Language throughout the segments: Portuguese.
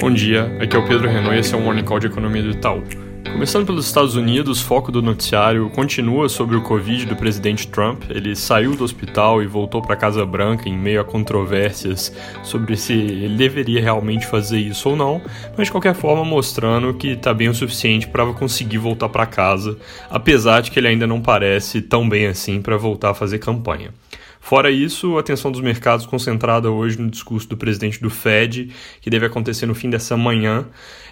Bom dia, aqui é o Pedro Renault e esse é o Morning Call de Economia do Itaú. Começando pelos Estados Unidos, foco do noticiário continua sobre o Covid do presidente Trump. Ele saiu do hospital e voltou para a Casa Branca em meio a controvérsias sobre se ele deveria realmente fazer isso ou não, mas de qualquer forma mostrando que está bem o suficiente para conseguir voltar para casa, apesar de que ele ainda não parece tão bem assim para voltar a fazer campanha. Fora isso, a atenção dos mercados concentrada hoje no discurso do presidente do Fed, que deve acontecer no fim dessa manhã.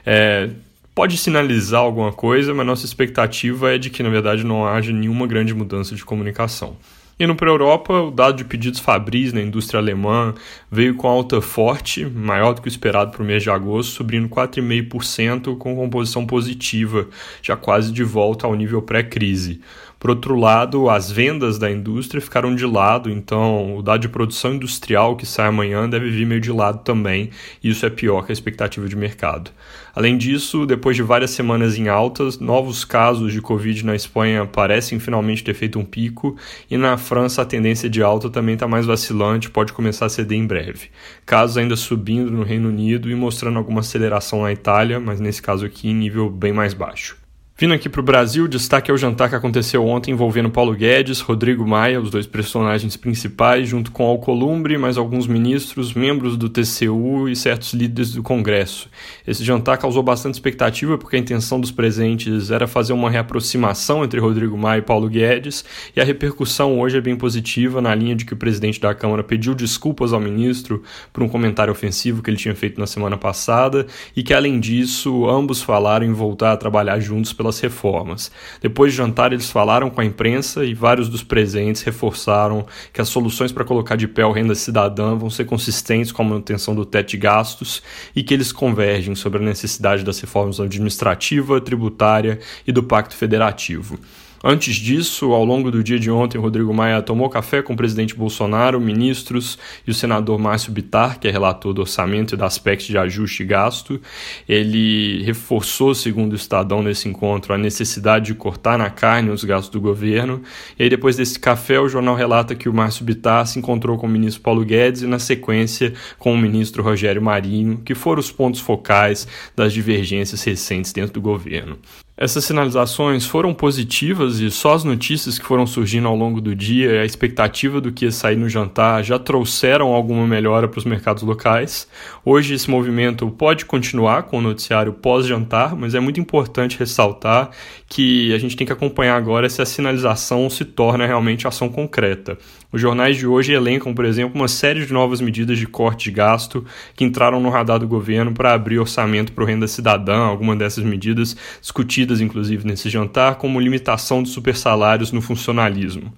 É, pode sinalizar alguma coisa, mas nossa expectativa é de que, na verdade, não haja nenhuma grande mudança de comunicação. Indo para a Europa, o dado de pedidos Fabris na indústria alemã veio com alta forte, maior do que o esperado para o mês de agosto, subindo 4,5% com composição positiva, já quase de volta ao nível pré-crise. Por outro lado, as vendas da indústria ficaram de lado, então o dado de produção industrial que sai amanhã deve vir meio de lado também, e isso é pior que a expectativa de mercado. Além disso, depois de várias semanas em altas, novos casos de Covid na Espanha parecem finalmente ter feito um pico, e na França a tendência de alta também está mais vacilante, pode começar a ceder em breve. Casos ainda subindo no Reino Unido e mostrando alguma aceleração na Itália, mas nesse caso aqui em nível bem mais baixo. Vindo aqui para o Brasil, destaque é o jantar que aconteceu ontem envolvendo Paulo Guedes, Rodrigo Maia, os dois personagens principais, junto com Alcolumbre, mais alguns ministros, membros do TCU e certos líderes do Congresso. Esse jantar causou bastante expectativa porque a intenção dos presentes era fazer uma reaproximação entre Rodrigo Maia e Paulo Guedes, e a repercussão hoje é bem positiva, na linha de que o presidente da Câmara pediu desculpas ao ministro por um comentário ofensivo que ele tinha feito na semana passada, e que, além disso, ambos falaram em voltar a trabalhar juntos reformas. Depois de jantar, eles falaram com a imprensa e vários dos presentes reforçaram que as soluções para colocar de pé a renda cidadã vão ser consistentes com a manutenção do teto de gastos e que eles convergem sobre a necessidade das reformas administrativa, tributária e do Pacto Federativo. Antes disso, ao longo do dia de ontem, Rodrigo Maia tomou café com o presidente Bolsonaro, ministros e o senador Márcio Bitar, que é relator do orçamento e da aspecto de ajuste e gasto. Ele reforçou, segundo o Estadão, nesse encontro, a necessidade de cortar na carne os gastos do governo. E aí, depois desse café, o jornal relata que o Márcio Bitar se encontrou com o ministro Paulo Guedes e, na sequência, com o ministro Rogério Marinho, que foram os pontos focais das divergências recentes dentro do governo. Essas sinalizações foram positivas e só as notícias que foram surgindo ao longo do dia e a expectativa do que ia sair no jantar já trouxeram alguma melhora para os mercados locais. Hoje esse movimento pode continuar com o noticiário pós-jantar, mas é muito importante ressaltar que a gente tem que acompanhar agora se a sinalização se torna realmente ação concreta. Os jornais de hoje elencam, por exemplo, uma série de novas medidas de corte de gasto que entraram no radar do governo para abrir orçamento para o renda cidadã, alguma dessas medidas discutidas inclusive nesse jantar, como limitação de supersalários no funcionalismo.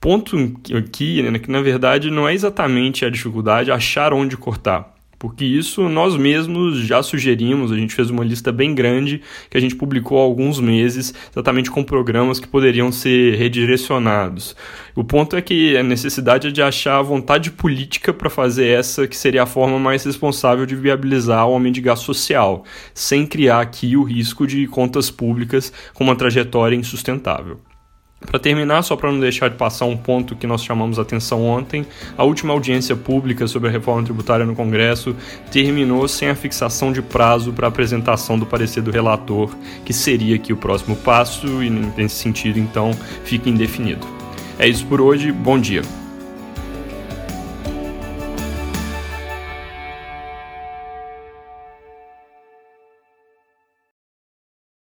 Ponto aqui, né, que na verdade não é exatamente a dificuldade achar onde cortar porque isso nós mesmos já sugerimos, a gente fez uma lista bem grande que a gente publicou há alguns meses, exatamente com programas que poderiam ser redirecionados. O ponto é que a necessidade é de achar a vontade política para fazer essa que seria a forma mais responsável de viabilizar o aumento de gasto social, sem criar aqui o risco de contas públicas com uma trajetória insustentável. Para terminar, só para não deixar de passar um ponto que nós chamamos a atenção ontem, a última audiência pública sobre a reforma tributária no Congresso terminou sem a fixação de prazo para apresentação do parecer do relator, que seria aqui o próximo passo, e nesse sentido, então, fica indefinido. É isso por hoje, bom dia.